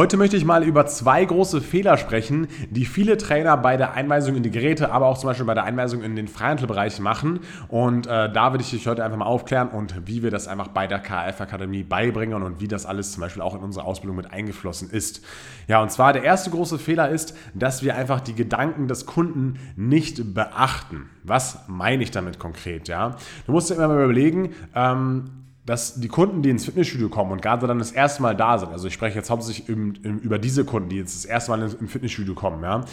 Heute möchte ich mal über zwei große Fehler sprechen, die viele Trainer bei der Einweisung in die Geräte, aber auch zum Beispiel bei der Einweisung in den Freihandelbereich machen. Und äh, da würde ich dich heute einfach mal aufklären und wie wir das einfach bei der KF-Akademie beibringen und wie das alles zum Beispiel auch in unsere Ausbildung mit eingeflossen ist. Ja, und zwar der erste große Fehler ist, dass wir einfach die Gedanken des Kunden nicht beachten. Was meine ich damit konkret? Ja, du musst dir immer mal überlegen, ähm, dass die Kunden, die ins Fitnessstudio kommen und gerade dann das erste Mal da sind, also ich spreche jetzt hauptsächlich über diese Kunden, die jetzt das erste Mal ins Fitnessstudio kommen, ja,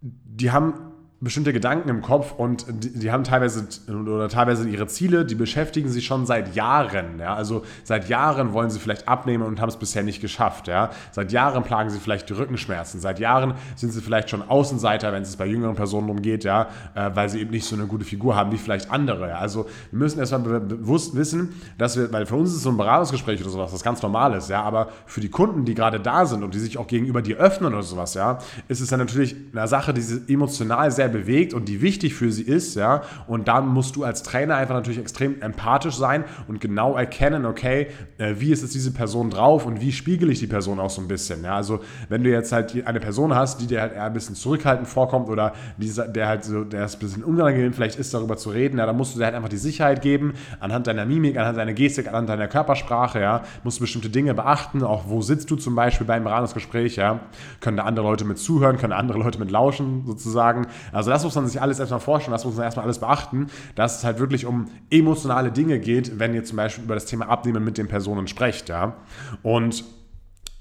die haben bestimmte Gedanken im Kopf und die, die, haben teilweise oder teilweise ihre Ziele, die beschäftigen sie schon seit Jahren. Ja? Also seit Jahren wollen sie vielleicht abnehmen und haben es bisher nicht geschafft. Ja? Seit Jahren plagen sie vielleicht die Rückenschmerzen. Seit Jahren sind sie vielleicht schon Außenseiter, wenn es bei jüngeren Personen umgeht, ja? Äh, weil sie eben nicht so eine gute Figur haben wie vielleicht andere. Ja? Also wir müssen erstmal bewusst wissen, dass wir, weil für uns ist so ein Beratungsgespräch oder sowas was ganz Normales, ja, aber für die Kunden, die gerade da sind und die sich auch gegenüber dir öffnen oder sowas, ja, ist es dann natürlich eine Sache, die sie emotional sehr bewegt und die wichtig für sie ist, ja, und dann musst du als Trainer einfach natürlich extrem empathisch sein und genau erkennen, okay, äh, wie ist es diese Person drauf und wie spiegele ich die Person auch so ein bisschen, ja, also wenn du jetzt halt eine Person hast, die dir halt eher ein bisschen zurückhaltend vorkommt oder dieser, der halt so, der ist ein bisschen unangenehm vielleicht ist, darüber zu reden, ja, dann musst du dir halt einfach die Sicherheit geben, anhand deiner Mimik, anhand deiner Gestik, anhand deiner Körpersprache, ja, musst du bestimmte Dinge beachten, auch wo sitzt du zum Beispiel beim Beratungsgespräch, ja, können da andere Leute mit zuhören, können andere Leute mit lauschen, sozusagen, also das muss man sich alles erstmal vorstellen, das muss man erstmal alles beachten, dass es halt wirklich um emotionale Dinge geht, wenn ihr zum Beispiel über das Thema Abnehmen mit den Personen sprecht. Ja? Und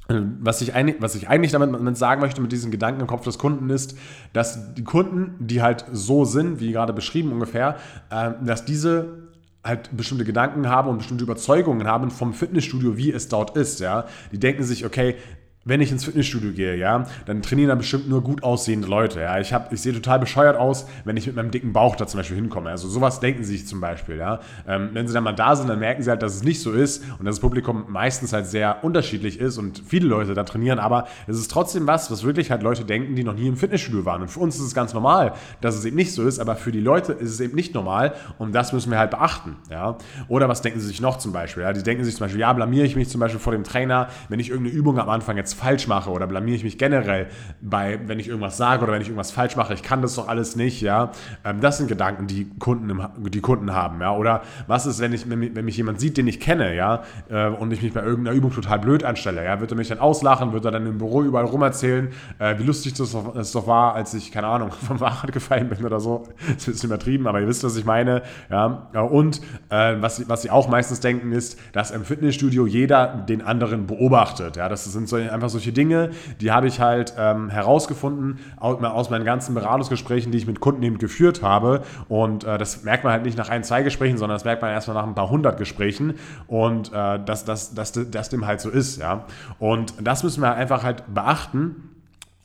äh, was ich, eigentlich, was ich eigentlich damit sagen möchte mit diesen Gedanken im Kopf des Kunden ist, dass die Kunden, die halt so sind, wie gerade beschrieben ungefähr, äh, dass diese halt bestimmte Gedanken haben und bestimmte Überzeugungen haben vom Fitnessstudio, wie es dort ist, ja. Die denken sich, okay, wenn ich ins Fitnessstudio gehe, ja, dann trainieren da bestimmt nur gut aussehende Leute. Ja. Ich, ich sehe total bescheuert aus, wenn ich mit meinem dicken Bauch da zum Beispiel hinkomme. Also sowas denken sie sich zum Beispiel. Ja. Ähm, wenn sie dann mal da sind, dann merken sie halt, dass es nicht so ist und dass das Publikum meistens halt sehr unterschiedlich ist und viele Leute da trainieren. Aber es ist trotzdem was, was wirklich halt Leute denken, die noch nie im Fitnessstudio waren. Und für uns ist es ganz normal, dass es eben nicht so ist, aber für die Leute ist es eben nicht normal und das müssen wir halt beachten. Ja. Oder was denken sie sich noch zum Beispiel? Ja. Die denken sich zum Beispiel, ja, blamiere ich mich zum Beispiel vor dem Trainer, wenn ich irgendeine Übung am Anfang jetzt jetzt falsch mache oder blamiere ich mich generell bei, wenn ich irgendwas sage oder wenn ich irgendwas falsch mache, ich kann das doch alles nicht, ja. Ähm, das sind Gedanken, die Kunden, im, die Kunden haben, ja. Oder was ist, wenn, ich, wenn mich jemand sieht, den ich kenne, ja, äh, und ich mich bei irgendeiner Übung total blöd anstelle, ja, wird er mich dann auslachen, wird er dann im Büro überall rum erzählen, äh, wie lustig das doch, war, als ich, keine Ahnung, vom Fahrrad gefallen bin oder so. Das ist ein übertrieben, aber ihr wisst, was ich meine, ja. Und äh, was, was sie auch meistens denken, ist, dass im Fitnessstudio jeder den anderen beobachtet, ja. Das sind so einfach solche Dinge, die habe ich halt ähm, herausgefunden aus meinen ganzen Beratungsgesprächen, die ich mit Kunden eben geführt habe. Und äh, das merkt man halt nicht nach ein, zwei Gesprächen, sondern das merkt man erstmal nach ein paar hundert Gesprächen. Und äh, dass, dass, dass, dass das dem halt so ist, ja. Und das müssen wir einfach halt beachten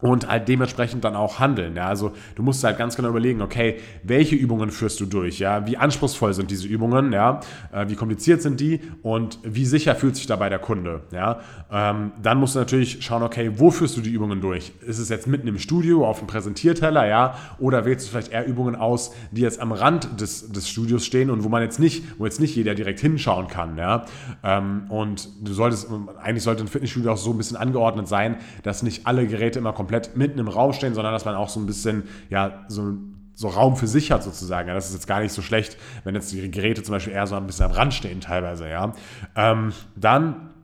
und halt dementsprechend dann auch handeln. Ja? Also du musst halt ganz genau überlegen, okay, welche Übungen führst du durch? Ja? Wie anspruchsvoll sind diese Übungen? Ja? Äh, wie kompliziert sind die? Und wie sicher fühlt sich dabei der Kunde? Ja? Ähm, dann musst du natürlich schauen, okay, wo führst du die Übungen durch? Ist es jetzt mitten im Studio, auf dem Präsentierteller, ja? Oder wählst du vielleicht eher Übungen aus, die jetzt am Rand des, des Studios stehen und wo man jetzt nicht, wo jetzt nicht jeder direkt hinschauen kann, ja? Ähm, und du solltest, eigentlich sollte ein Fitnessstudio auch so ein bisschen angeordnet sein, dass nicht alle Geräte immer komplett komplett mitten im Raum stehen, sondern dass man auch so ein bisschen, ja, so so Raum für sich hat sozusagen. Ja, das ist jetzt gar nicht so schlecht, wenn jetzt die Geräte zum Beispiel eher so ein bisschen am Rand stehen teilweise, ja. Ähm, dann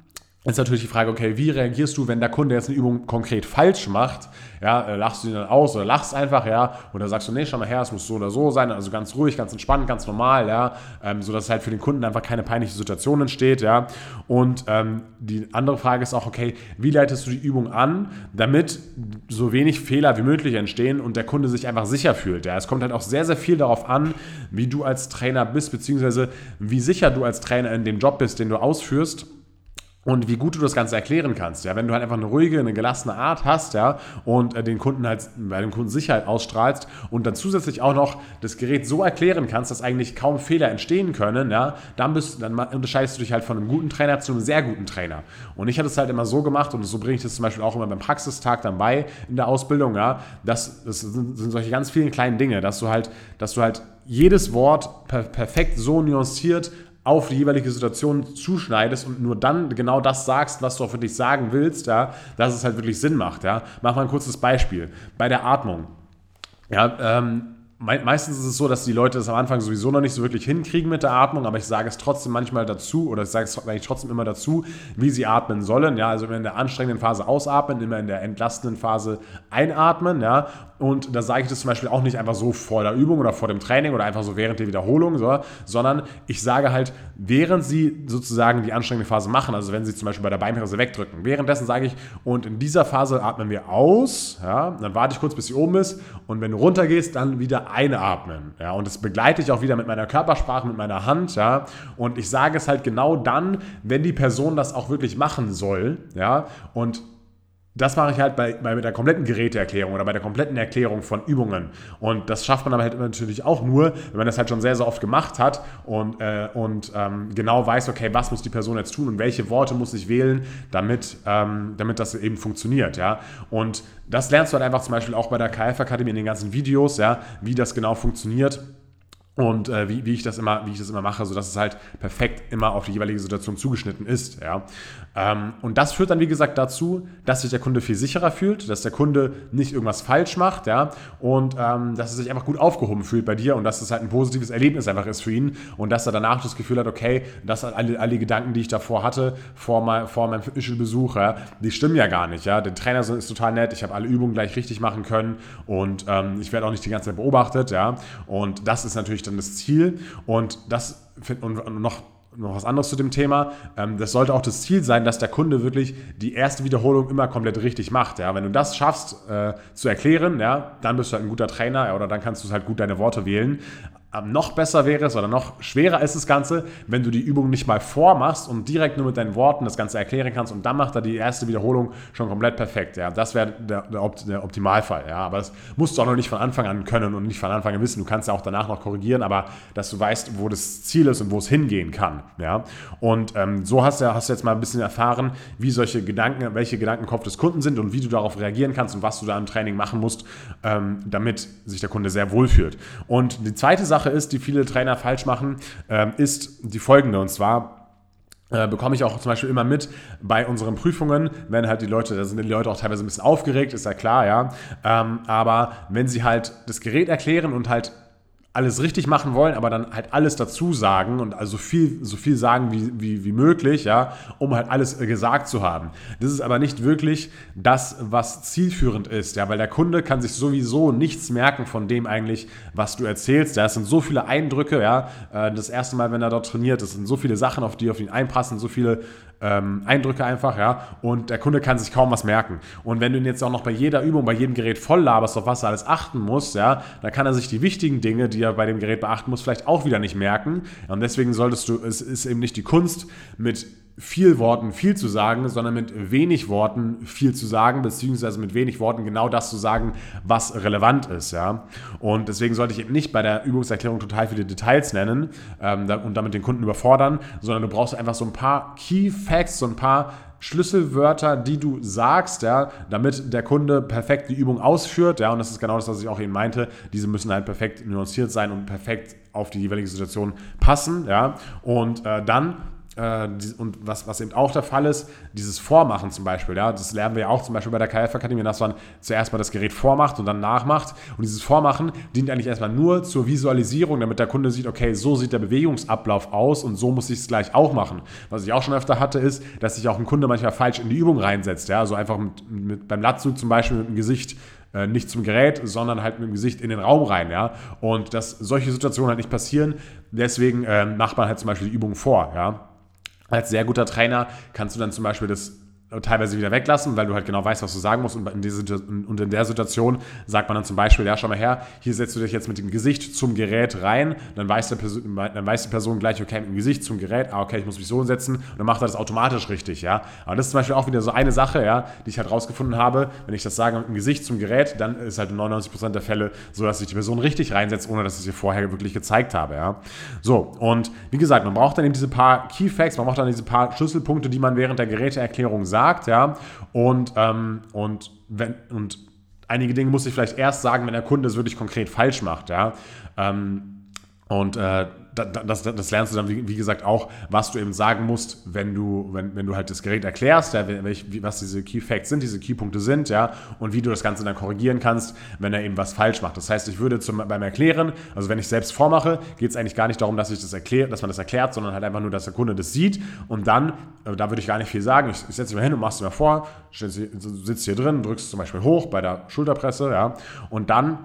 ist natürlich die Frage, okay, wie reagierst du, wenn der Kunde jetzt eine Übung konkret falsch macht? Ja, äh, lachst du ihn dann aus oder lachst einfach, ja? Oder sagst du, nee, schau mal her, es muss so oder so sein, also ganz ruhig, ganz entspannt, ganz normal, ja? Ähm, sodass halt für den Kunden einfach keine peinliche Situation entsteht, ja? Und ähm, die andere Frage ist auch, okay, wie leitest du die Übung an, damit so wenig Fehler wie möglich entstehen und der Kunde sich einfach sicher fühlt, ja? Es kommt halt auch sehr, sehr viel darauf an, wie du als Trainer bist, beziehungsweise wie sicher du als Trainer in dem Job bist, den du ausführst und wie gut du das Ganze erklären kannst. Ja, wenn du halt einfach eine ruhige, eine gelassene Art hast, ja, und äh, den Kunden halt bei dem Kunden Sicherheit ausstrahlst und dann zusätzlich auch noch das Gerät so erklären kannst, dass eigentlich kaum Fehler entstehen können, ja, dann bist dann unterscheidest du dich halt von einem guten Trainer zu einem sehr guten Trainer. Und ich hatte es halt immer so gemacht und so bringe ich das zum Beispiel auch immer beim Praxistag dann bei in der Ausbildung, ja, das, das sind, sind solche ganz vielen kleinen Dinge, dass du halt, dass du halt jedes Wort per perfekt so nuanciert auf die jeweilige Situation zuschneidest und nur dann genau das sagst, was du auch für dich sagen willst, ja, dass es halt wirklich Sinn macht. Ja. Mach mal ein kurzes Beispiel. Bei der Atmung. Ja, ähm, meistens ist es so, dass die Leute es am Anfang sowieso noch nicht so wirklich hinkriegen mit der Atmung, aber ich sage es trotzdem manchmal dazu oder ich sage es eigentlich trotzdem immer dazu, wie sie atmen sollen. Ja, also immer in der anstrengenden Phase ausatmen, immer in der entlastenden Phase einatmen. Ja, und da sage ich das zum Beispiel auch nicht einfach so vor der Übung oder vor dem Training oder einfach so während der Wiederholung, so, sondern ich sage halt, während Sie sozusagen die anstrengende Phase machen, also wenn Sie zum Beispiel bei der Beinpresse wegdrücken, währenddessen sage ich, und in dieser Phase atmen wir aus, ja, dann warte ich kurz, bis sie oben ist und wenn du runtergehst, dann wieder einatmen. Ja, und das begleite ich auch wieder mit meiner Körpersprache, mit meiner Hand, ja, und ich sage es halt genau dann, wenn die Person das auch wirklich machen soll, ja, und das mache ich halt bei, bei der kompletten Geräteerklärung oder bei der kompletten Erklärung von Übungen. Und das schafft man aber halt natürlich auch nur, wenn man das halt schon sehr, sehr oft gemacht hat und, äh, und ähm, genau weiß, okay, was muss die Person jetzt tun und welche Worte muss ich wählen, damit, ähm, damit das eben funktioniert. Ja? Und das lernst du halt einfach zum Beispiel auch bei der KF-Akademie in den ganzen Videos, ja, wie das genau funktioniert und äh, wie, wie, ich das immer, wie ich das immer mache, sodass es halt perfekt immer auf die jeweilige Situation zugeschnitten ist. Ja. Ähm, und das führt dann, wie gesagt, dazu, dass sich der Kunde viel sicherer fühlt, dass der Kunde nicht irgendwas falsch macht ja, und ähm, dass er sich einfach gut aufgehoben fühlt bei dir und dass es halt ein positives Erlebnis einfach ist für ihn und dass er danach das Gefühl hat, okay, dass alle, alle Gedanken, die ich davor hatte, vor, mein, vor meinem Fitnessbesuch, ja, die stimmen ja gar nicht. Ja. Der Trainer ist total nett, ich habe alle Übungen gleich richtig machen können und ähm, ich werde auch nicht die ganze Zeit beobachtet. Ja. Und das ist natürlich natürlich dann das Ziel und das und noch noch was anderes zu dem Thema. Ähm, das sollte auch das Ziel sein, dass der Kunde wirklich die erste Wiederholung immer komplett richtig macht. Ja? Wenn du das schaffst äh, zu erklären, ja, dann bist du halt ein guter Trainer oder dann kannst du halt gut deine Worte wählen. Noch besser wäre es oder noch schwerer ist das Ganze, wenn du die Übung nicht mal vormachst und direkt nur mit deinen Worten das Ganze erklären kannst und dann macht er die erste Wiederholung schon komplett perfekt. Ja, das wäre der, der, der, Optimalfall. Ja, aber das musst du auch noch nicht von Anfang an können und nicht von Anfang an wissen. Du kannst ja auch danach noch korrigieren, aber dass du weißt, wo das Ziel ist und wo es hingehen kann. Ja, und ähm, so hast du, hast du jetzt mal ein bisschen erfahren, wie solche Gedanken, welche Gedanken im Kopf des Kunden sind und wie du darauf reagieren kannst und was du da im Training machen musst, ähm, damit sich der Kunde sehr wohl fühlt. Und die zweite Sache Sache ist, die viele Trainer falsch machen, ähm, ist die folgende. Und zwar äh, bekomme ich auch zum Beispiel immer mit bei unseren Prüfungen, wenn halt die Leute, da sind die Leute auch teilweise ein bisschen aufgeregt, ist ja klar, ja. Ähm, aber wenn sie halt das Gerät erklären und halt alles richtig machen wollen, aber dann halt alles dazu sagen und also viel, so viel sagen wie, wie, wie möglich, ja, um halt alles äh, gesagt zu haben. Das ist aber nicht wirklich das, was zielführend ist, ja, weil der Kunde kann sich sowieso nichts merken von dem eigentlich, was du erzählst. Ja, es sind so viele Eindrücke, ja, äh, das erste Mal, wenn er dort trainiert, es sind so viele Sachen, auf die auf ihn einpassen, so viele ähm, Eindrücke einfach, ja, und der Kunde kann sich kaum was merken. Und wenn du ihn jetzt auch noch bei jeder Übung, bei jedem Gerät voll laberst, auf was er alles achten muss, ja, dann kann er sich die wichtigen Dinge, die er bei dem Gerät beachten muss, vielleicht auch wieder nicht merken. Und deswegen solltest du, es ist eben nicht die Kunst, mit viel Worten viel zu sagen, sondern mit wenig Worten viel zu sagen, beziehungsweise mit wenig Worten genau das zu sagen, was relevant ist. Ja? Und deswegen sollte ich eben nicht bei der Übungserklärung total viele Details nennen ähm, und damit den Kunden überfordern, sondern du brauchst einfach so ein paar Key Facts, so ein paar Schlüsselwörter, die du sagst, ja, damit der Kunde perfekt die Übung ausführt. Ja, und das ist genau das, was ich auch eben meinte. Diese müssen halt perfekt nuanciert sein und perfekt auf die jeweilige Situation passen. Ja, und äh, dann und was, was eben auch der Fall ist, dieses Vormachen zum Beispiel, ja, das lernen wir ja auch zum Beispiel bei der KF-Akademie, dass man zuerst mal das Gerät vormacht und dann nachmacht. Und dieses Vormachen dient eigentlich erstmal nur zur Visualisierung, damit der Kunde sieht, okay, so sieht der Bewegungsablauf aus und so muss ich es gleich auch machen. Was ich auch schon öfter hatte, ist, dass sich auch ein Kunde manchmal falsch in die Übung reinsetzt, ja, also einfach mit, mit beim Latzug zum Beispiel mit dem Gesicht äh, nicht zum Gerät, sondern halt mit dem Gesicht in den Raum rein, ja. Und dass solche Situationen halt nicht passieren, deswegen äh, macht man halt zum Beispiel die Übung vor, ja als sehr guter Trainer kannst du dann zum Beispiel das teilweise wieder weglassen, weil du halt genau weißt, was du sagen musst. Und in, diese, und in der Situation sagt man dann zum Beispiel, ja, schau mal her, hier setzt du dich jetzt mit dem Gesicht zum Gerät rein, dann weiß, der Person, dann weiß die Person gleich, okay, mit dem Gesicht zum Gerät, ah, okay, ich muss mich so setzen und dann macht er das automatisch richtig, ja. Aber das ist zum Beispiel auch wieder so eine Sache, ja, die ich halt rausgefunden habe, wenn ich das sage mit dem Gesicht zum Gerät, dann ist halt in 99% der Fälle so, dass sich die Person richtig reinsetzt, ohne dass ich sie vorher wirklich gezeigt habe, ja. So, und wie gesagt, man braucht dann eben diese paar Key Facts, man braucht dann diese paar Schlüsselpunkte, die man während der Geräteerklärung sagt, sagt, ja. Und, ähm, und, wenn, und einige Dinge muss ich vielleicht erst sagen, wenn der Kunde es wirklich konkret falsch macht, ja. Ähm, und äh, das, das, lernst du dann, wie, wie, gesagt, auch, was du eben sagen musst, wenn du, wenn, wenn du halt das Gerät erklärst, ja, welch, was diese Key Facts sind, diese Key Punkte sind, ja, und wie du das Ganze dann korrigieren kannst, wenn er eben was falsch macht. Das heißt, ich würde zum, beim Erklären, also wenn ich selbst vormache, geht es eigentlich gar nicht darum, dass ich das erkläre, dass man das erklärt, sondern halt einfach nur, dass der Kunde das sieht und dann, äh, da würde ich gar nicht viel sagen, ich, ich setze mich mal hin und machst du mir vor, sitzt hier drin, drückst zum Beispiel hoch bei der Schulterpresse, ja, und dann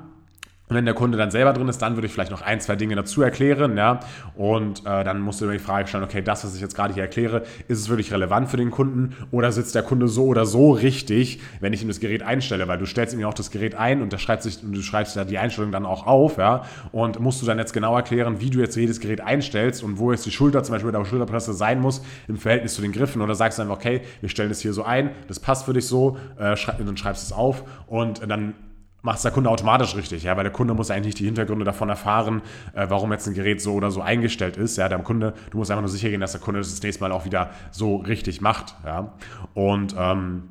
und wenn der Kunde dann selber drin ist, dann würde ich vielleicht noch ein, zwei Dinge dazu erklären, ja. Und äh, dann musst du dir die Frage stellen, okay, das, was ich jetzt gerade hier erkläre, ist es wirklich relevant für den Kunden oder sitzt der Kunde so oder so richtig, wenn ich ihm das Gerät einstelle? Weil du stellst ihm ja auch das Gerät ein und, schreibt sich, und du schreibst ja die Einstellung dann auch auf, ja. Und musst du dann jetzt genau erklären, wie du jetzt jedes Gerät einstellst und wo jetzt die Schulter zum Beispiel bei der Schulterpresse sein muss im Verhältnis zu den Griffen. Oder sagst du einfach, okay, wir stellen das hier so ein, das passt für dich so, äh, schrei dann schreibst es auf und dann macht es der Kunde automatisch richtig, ja, weil der Kunde muss eigentlich nicht die Hintergründe davon erfahren, äh, warum jetzt ein Gerät so oder so eingestellt ist, ja, der Kunde, du musst einfach nur sicher gehen, dass der Kunde das, das nächste Mal auch wieder so richtig macht, ja, und ähm,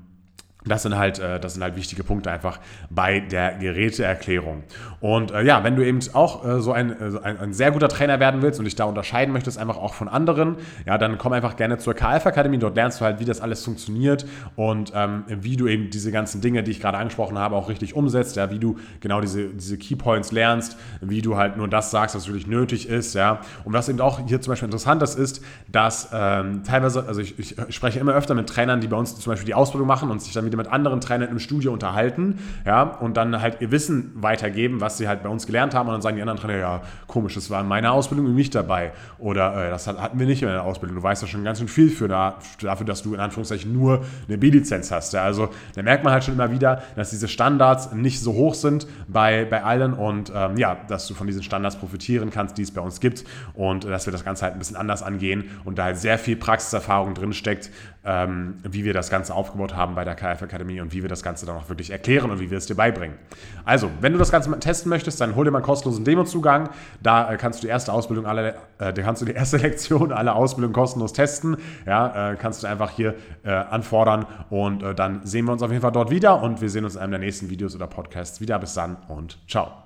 das sind halt, äh, das sind halt wichtige Punkte einfach bei der Geräteerklärung. Und äh, ja, wenn du eben auch äh, so ein, ein, ein, sehr guter Trainer werden willst und dich da unterscheiden möchtest, einfach auch von anderen, ja, dann komm einfach gerne zur KF Akademie. Dort lernst du halt, wie das alles funktioniert und ähm, wie du eben diese ganzen Dinge, die ich gerade angesprochen habe, auch richtig umsetzt, ja, wie du genau diese, diese Keypoints lernst, wie du halt nur das sagst, was wirklich nötig ist, ja. Und was eben auch hier zum Beispiel interessant ist, ist, dass ähm, teilweise, also ich, ich spreche immer öfter mit Trainern, die bei uns zum Beispiel die Ausbildung machen und sich dann wieder mit anderen Trainern im Studio unterhalten, ja, und dann halt ihr Wissen weitergeben, was sie halt bei uns gelernt haben und dann sagen die anderen Trainer, ja, komisch, das war in meiner Ausbildung nicht dabei oder äh, das hatten wir nicht in der Ausbildung. Du weißt ja schon ganz schön viel für da, dafür, dass du in Anführungszeichen nur eine B-Lizenz hast. Ja. Also da merkt man halt schon immer wieder, dass diese Standards nicht so hoch sind bei, bei allen und ähm, ja, dass du von diesen Standards profitieren kannst, die es bei uns gibt und äh, dass wir das Ganze halt ein bisschen anders angehen und da halt sehr viel Praxiserfahrung drin steckt, ähm, wie wir das Ganze aufgebaut haben bei der KF Akademie und wie wir das Ganze dann auch wirklich erklären und wie wir es dir beibringen. Also, wenn du das Ganze mal testen möchtest, dann hol dir mal einen kostenlosen Demo-Zugang. Da äh, kannst du die erste Ausbildung alle, äh, da kannst du die erste Lektion, alle Ausbildungen kostenlos testen. Ja, äh, kannst du einfach hier äh, anfordern und äh, dann sehen wir uns auf jeden Fall dort wieder und wir sehen uns in einem der nächsten Videos oder Podcasts wieder. Bis dann und ciao.